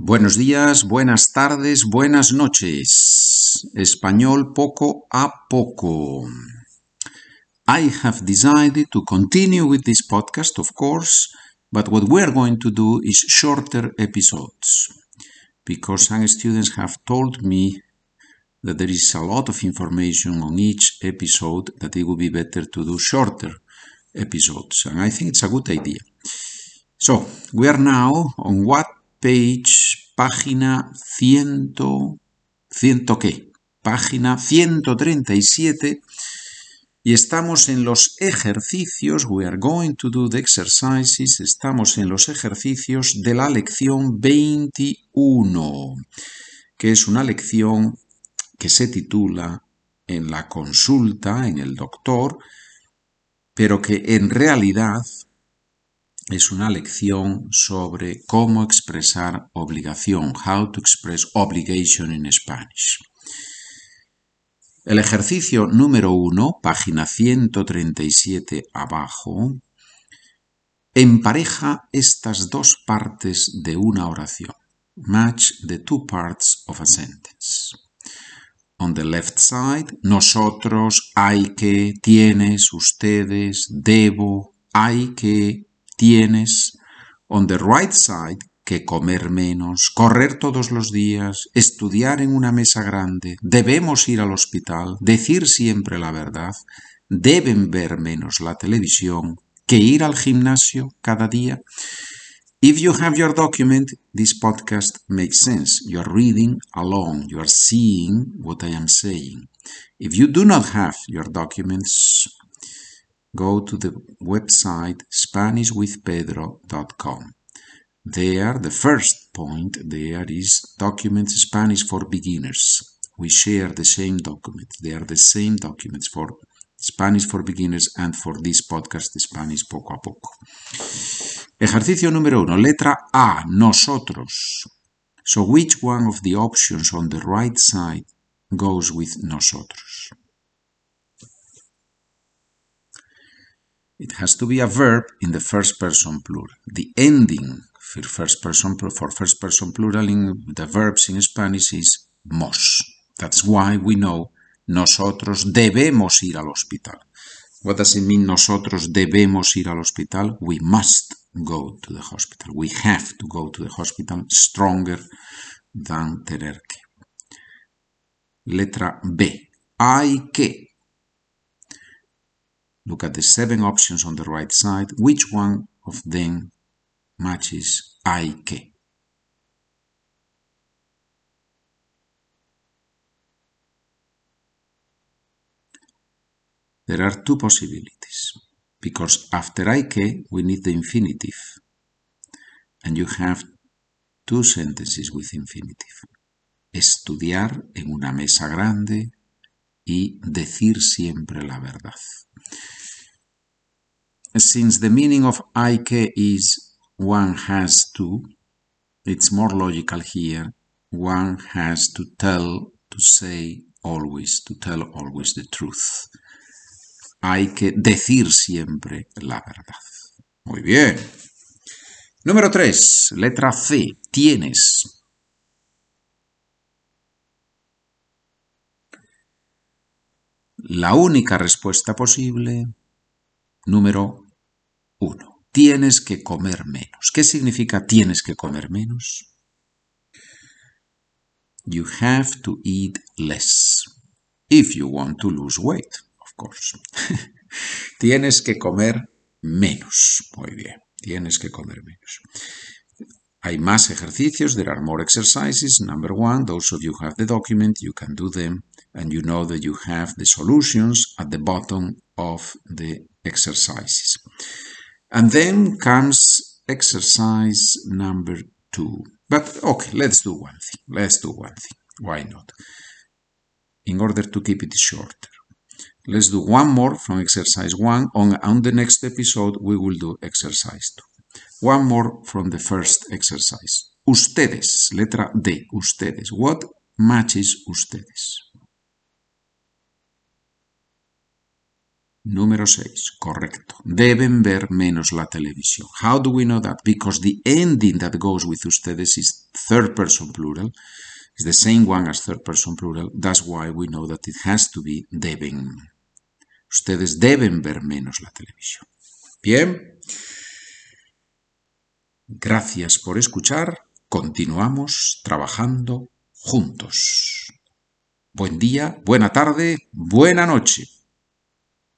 Buenos días, buenas tardes, buenas noches. Español poco a poco. I have decided to continue with this podcast, of course, but what we're going to do is shorter episodes because some students have told me that there is a lot of information on each episode that it would be better to do shorter episodes, and I think it's a good idea. So, we are now on what page, página 100, 100 qué? Página 137 y estamos en los ejercicios, we are going to do the exercises, estamos en los ejercicios de la lección 21, que es una lección que se titula en la consulta, en el doctor, pero que en realidad es una lección sobre cómo expresar obligación, how to express obligation in Spanish. El ejercicio número 1, página 137 abajo, empareja estas dos partes de una oración. Match the two parts of a sentence. On the left side, nosotros, hay que, tienes, ustedes, debo, hay que, tienes. On the right side, que comer menos, correr todos los días, estudiar en una mesa grande, debemos ir al hospital, decir siempre la verdad, deben ver menos la televisión, que ir al gimnasio cada día. If you have your document, this podcast makes sense. You are reading along, you are seeing what I am saying. If you do not have your documents, go to the website SpanishWithPedro.com. There, the first point there is Documents Spanish for Beginners. We share the same documents. They are the same documents for Spanish for Beginners and for this podcast Spanish poco a poco. Ejercicio número uno. Letra A. Nosotros. So which one of the options on the right side goes with nosotros? It has to be a verb in the first person plural. The ending for first person for first person plural in the verbs in Spanish is mos. That's why we know nosotros debemos ir al hospital. What does it mean nosotros debemos ir al hospital? We must go to the hospital. We have to go to the hospital stronger than tener que. Letra B. Hay que. Look at the seven options on the right side. Which one of them matches que? There are two possibilities because after que we need the infinitive and you have two sentences with infinitive. Estudiar en una mesa grande y decir siempre la verdad. Since the meaning of que is one has to, it's more logical here. One has to tell, to say always, to tell always the truth. Hay que decir siempre la verdad. Muy bien. Número 3, letra C. Tienes. La única respuesta posible, número 1. Tienes que comer menos. ¿Qué significa tienes que comer menos? You have to eat less if you want to lose weight, of course. tienes que comer menos. Muy bien, tienes que comer menos. Hay más ejercicios. There are more exercises. Number one, those of you who have the document, you can do them. And you know that you have the solutions at the bottom of the exercises. And then comes exercise number two. But okay, let's do one thing. Let's do one thing. Why not? In order to keep it shorter. Let's do one more from exercise one. On, on the next episode, we will do exercise two. One more from the first exercise. Ustedes, letra D, ustedes. What matches ustedes? Número 6. Correcto. Deben ver menos la televisión. How do we know that? Because the ending that goes with ustedes is third person plural. It's the same one as third person plural. That's why we know that it has to be deben. Ustedes deben ver menos la televisión. Bien. Gracias por escuchar. Continuamos trabajando juntos. Buen día, buena tarde, buena noche.